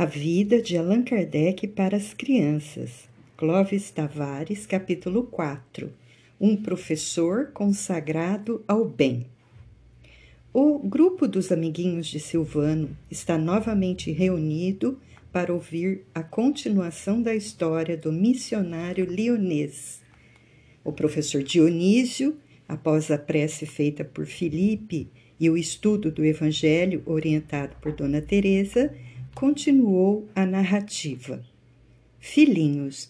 A vida de Allan Kardec para as crianças. Clóvis Tavares, capítulo 4. Um professor consagrado ao bem. O grupo dos amiguinhos de Silvano está novamente reunido para ouvir a continuação da história do missionário lionês. O professor Dionísio, após a prece feita por Felipe e o estudo do evangelho orientado por Dona Teresa, continuou a narrativa. Filhinhos,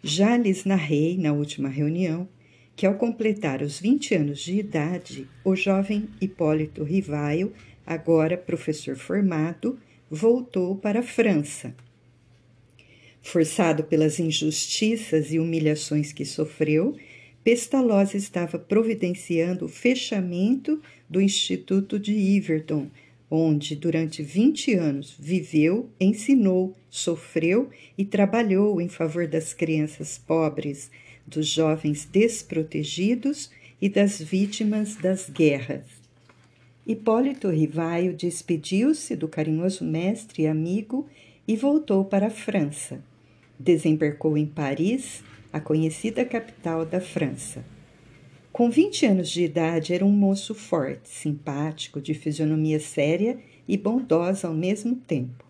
já lhes narrei na última reunião que, ao completar os 20 anos de idade, o jovem Hipólito Rivaio, agora professor formado, voltou para a França. Forçado pelas injustiças e humilhações que sofreu, Pestalozzi estava providenciando o fechamento do Instituto de Iverton, onde durante 20 anos viveu, ensinou, sofreu e trabalhou em favor das crianças pobres, dos jovens desprotegidos e das vítimas das guerras. Hipólito Rivaio despediu-se do carinhoso mestre e amigo e voltou para a França. Desembarcou em Paris, a conhecida capital da França. Com 20 anos de idade, era um moço forte, simpático, de fisionomia séria e bondosa ao mesmo tempo.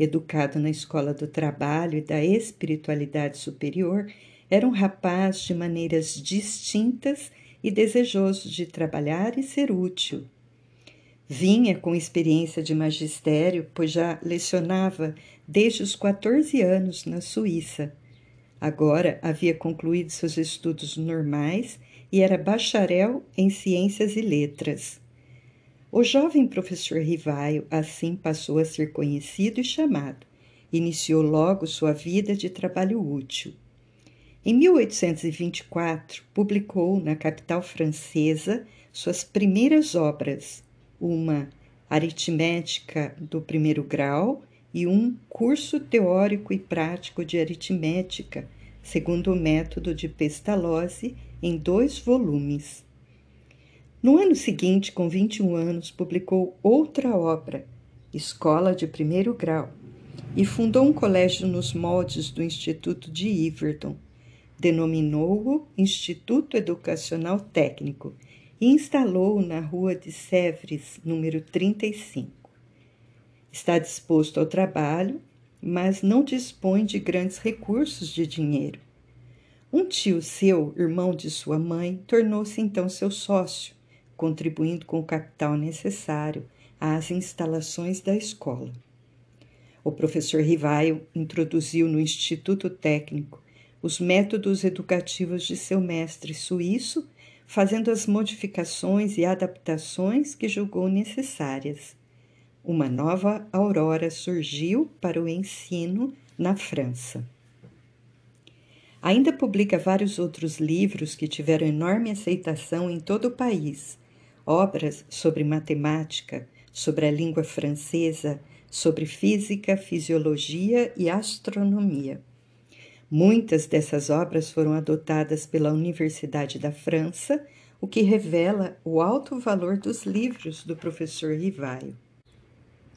Educado na escola do trabalho e da espiritualidade superior, era um rapaz de maneiras distintas e desejoso de trabalhar e ser útil. Vinha com experiência de magistério, pois já lecionava desde os 14 anos na Suíça. Agora havia concluído seus estudos normais e era bacharel em Ciências e Letras. O jovem professor Rivaio assim passou a ser conhecido e chamado. Iniciou logo sua vida de trabalho útil. Em 1824, publicou na capital francesa suas primeiras obras, uma aritmética do primeiro grau e um curso teórico e prático de aritmética, segundo o método de Pestalozzi, em dois volumes. No ano seguinte, com 21 anos, publicou outra obra, Escola de Primeiro Grau, e fundou um colégio nos moldes do Instituto de Iverton. Denominou-o Instituto Educacional Técnico e instalou-o na rua de Sèvres, número 35. Está disposto ao trabalho, mas não dispõe de grandes recursos de dinheiro. Um tio seu, irmão de sua mãe, tornou-se então seu sócio, contribuindo com o capital necessário às instalações da escola. O professor Rivaio introduziu no Instituto Técnico os métodos educativos de seu mestre suíço, fazendo as modificações e adaptações que julgou necessárias. Uma nova aurora surgiu para o ensino na França. Ainda publica vários outros livros que tiveram enorme aceitação em todo o país, obras sobre matemática, sobre a língua francesa, sobre física, fisiologia e astronomia. Muitas dessas obras foram adotadas pela Universidade da França, o que revela o alto valor dos livros do professor Rivaio.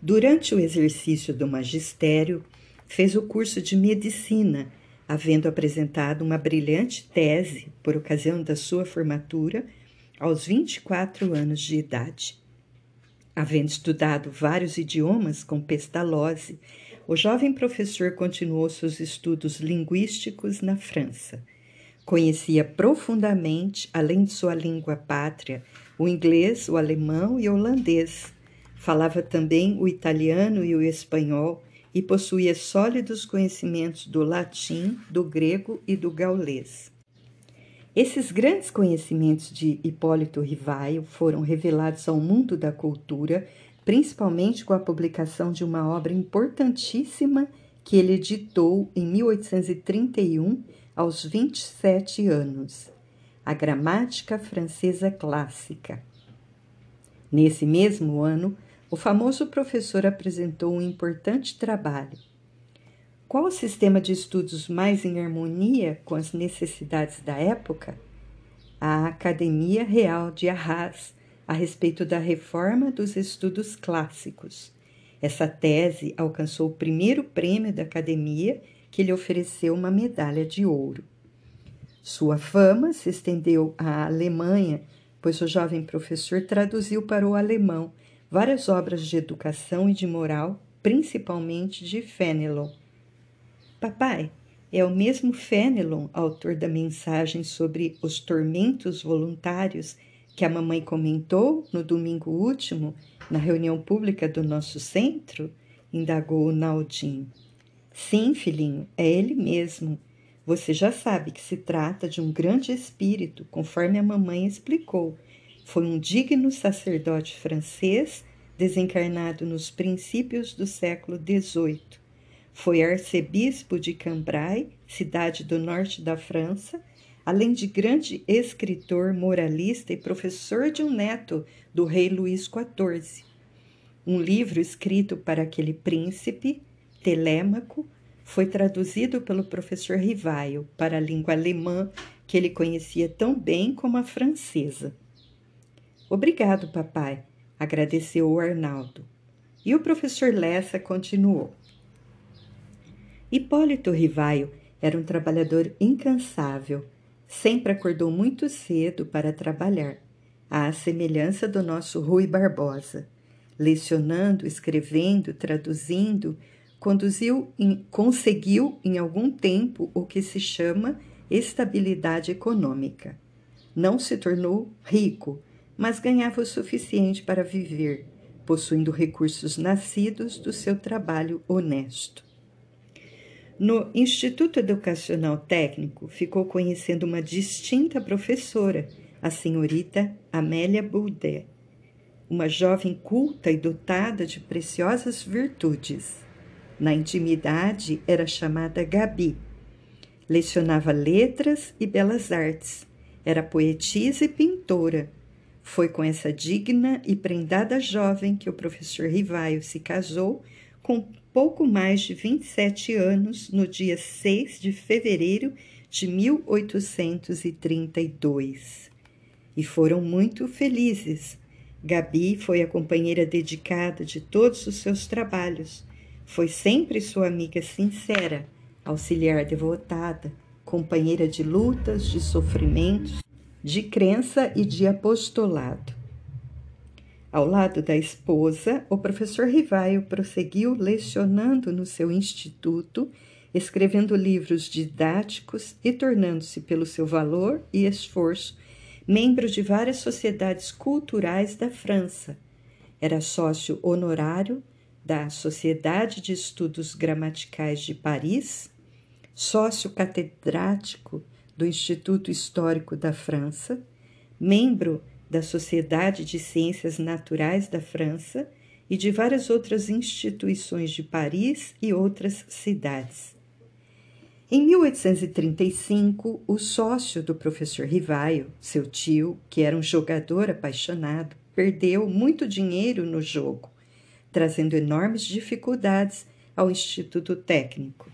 Durante o exercício do magistério, fez o curso de medicina havendo apresentado uma brilhante tese por ocasião da sua formatura aos 24 anos de idade. Havendo estudado vários idiomas com Pestalozzi, o jovem professor continuou seus estudos linguísticos na França. Conhecia profundamente, além de sua língua pátria, o inglês, o alemão e o holandês. Falava também o italiano e o espanhol e possuía sólidos conhecimentos do latim, do grego e do gaulês. Esses grandes conhecimentos de Hipólito Rivaio foram revelados ao mundo da cultura, principalmente com a publicação de uma obra importantíssima que ele editou em 1831, aos 27 anos, a Gramática Francesa Clássica. Nesse mesmo ano, o famoso professor apresentou um importante trabalho. Qual o sistema de estudos mais em harmonia com as necessidades da época? A Academia Real de Arras, a respeito da reforma dos estudos clássicos. Essa tese alcançou o primeiro prêmio da academia, que lhe ofereceu uma medalha de ouro. Sua fama se estendeu à Alemanha, pois o jovem professor traduziu para o alemão várias obras de educação e de moral, principalmente de Fenelon. Papai, é o mesmo Fenelon, autor da mensagem sobre os tormentos voluntários que a mamãe comentou no domingo último na reunião pública do nosso centro? indagou o Naldin. Sim, filhinho, é ele mesmo. Você já sabe que se trata de um grande espírito, conforme a mamãe explicou. Foi um digno sacerdote francês desencarnado nos princípios do século XVIII. Foi arcebispo de Cambrai, cidade do norte da França, além de grande escritor, moralista e professor de um neto do rei Luís XIV. Um livro escrito para aquele príncipe, Telêmaco, foi traduzido pelo professor Rivaio para a língua alemã, que ele conhecia tão bem como a francesa. Obrigado, papai, agradeceu o Arnaldo. E o professor Lessa continuou. Hipólito Rivaio era um trabalhador incansável. Sempre acordou muito cedo para trabalhar, à semelhança do nosso Rui Barbosa. Lecionando, escrevendo, traduzindo, conduziu em, conseguiu em algum tempo o que se chama estabilidade econômica. Não se tornou rico, mas ganhava o suficiente para viver, possuindo recursos nascidos do seu trabalho honesto. No Instituto Educacional Técnico, ficou conhecendo uma distinta professora, a senhorita Amélia Boudet, uma jovem culta e dotada de preciosas virtudes. Na intimidade, era chamada Gabi. Lecionava letras e belas artes. Era poetisa e pintora. Foi com essa digna e prendada jovem que o professor Rivaio se casou com pouco mais de 27 anos, no dia 6 de fevereiro de 1832. E foram muito felizes. Gabi foi a companheira dedicada de todos os seus trabalhos. Foi sempre sua amiga sincera, auxiliar devotada, companheira de lutas, de sofrimentos, de crença e de apostolado. Ao lado da esposa, o professor Rivaio prosseguiu lecionando no seu instituto, escrevendo livros didáticos e tornando-se, pelo seu valor e esforço, membro de várias sociedades culturais da França. Era sócio honorário da Sociedade de Estudos Gramaticais de Paris, sócio catedrático do Instituto Histórico da França, membro da Sociedade de Ciências Naturais da França e de várias outras instituições de Paris e outras cidades. Em 1835, o sócio do professor Rivaio, seu tio, que era um jogador apaixonado, perdeu muito dinheiro no jogo, trazendo enormes dificuldades ao Instituto Técnico.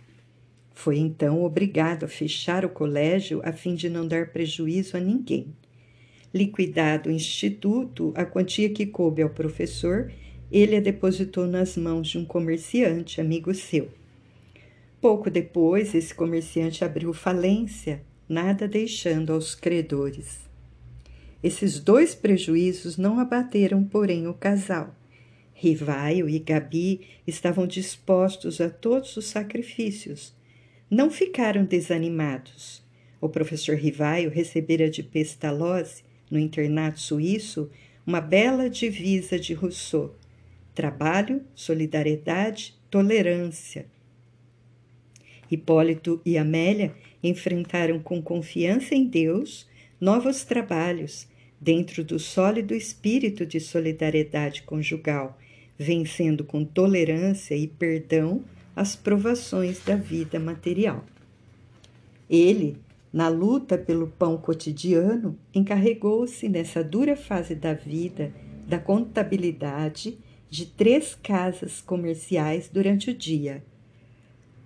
Foi então obrigado a fechar o colégio a fim de não dar prejuízo a ninguém. Liquidado o instituto, a quantia que coube ao professor, ele a depositou nas mãos de um comerciante amigo seu. Pouco depois, esse comerciante abriu falência, nada deixando aos credores. Esses dois prejuízos não abateram, porém, o casal. Rivaio e Gabi estavam dispostos a todos os sacrifícios. Não ficaram desanimados. O professor Rivaio recebera de Pestalozzi no internato suíço uma bela divisa de Rousseau: trabalho, solidariedade, tolerância. Hipólito e Amélia enfrentaram com confiança em Deus novos trabalhos dentro do sólido espírito de solidariedade conjugal, vencendo com tolerância e perdão as provações da vida material. Ele na luta pelo pão cotidiano, encarregou-se nessa dura fase da vida da contabilidade de três casas comerciais durante o dia.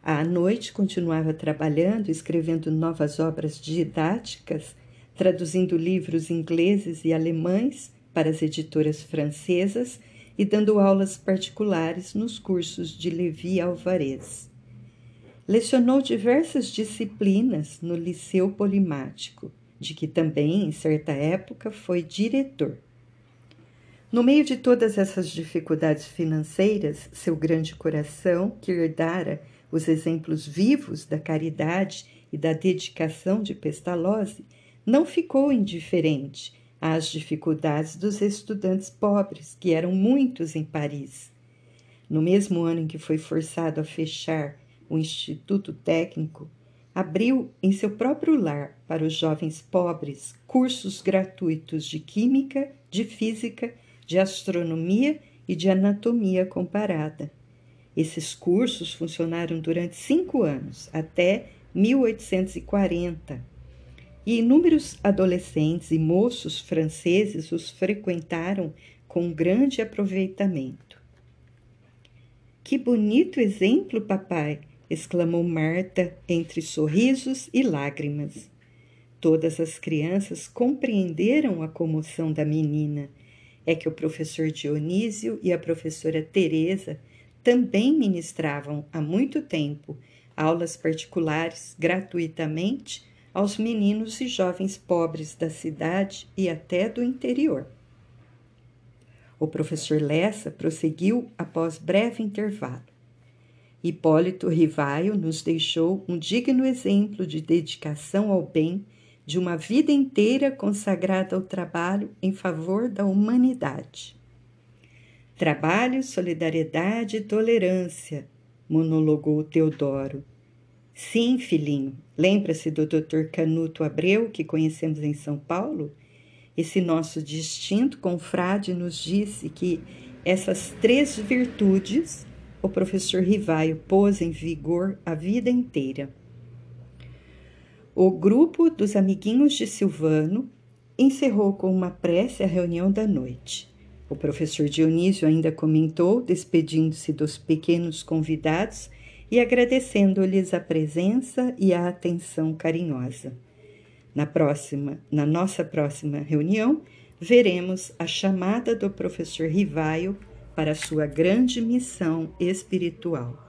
À noite continuava trabalhando, escrevendo novas obras didáticas, traduzindo livros ingleses e alemães para as editoras francesas e dando aulas particulares nos cursos de Levi Alvarez. Lecionou diversas disciplinas no Liceu Polimático, de que também, em certa época, foi diretor. No meio de todas essas dificuldades financeiras, seu grande coração, que herdara os exemplos vivos da caridade e da dedicação de Pestalozzi, não ficou indiferente às dificuldades dos estudantes pobres, que eram muitos em Paris. No mesmo ano em que foi forçado a fechar o Instituto Técnico, abriu em seu próprio lar para os jovens pobres cursos gratuitos de química, de física, de astronomia e de anatomia comparada. Esses cursos funcionaram durante cinco anos, até 1840, e inúmeros adolescentes e moços franceses os frequentaram com grande aproveitamento. Que bonito exemplo, papai! exclamou Marta entre sorrisos e lágrimas. Todas as crianças compreenderam a comoção da menina. É que o professor Dionísio e a professora Teresa também ministravam há muito tempo aulas particulares gratuitamente aos meninos e jovens pobres da cidade e até do interior. O professor Lessa prosseguiu após breve intervalo. Hipólito Rivaio nos deixou um digno exemplo de dedicação ao bem de uma vida inteira consagrada ao trabalho em favor da humanidade. Trabalho, solidariedade e tolerância, monologou Teodoro. Sim, filhinho, lembra-se do Dr. Canuto Abreu, que conhecemos em São Paulo? Esse nosso distinto confrade nos disse que essas três virtudes o professor Rivaio pôs em vigor a vida inteira. O grupo dos amiguinhos de Silvano encerrou com uma prece a reunião da noite. O professor Dionísio ainda comentou, despedindo-se dos pequenos convidados e agradecendo-lhes a presença e a atenção carinhosa. Na próxima, na nossa próxima reunião, veremos a chamada do professor Rivaio para sua grande missão espiritual.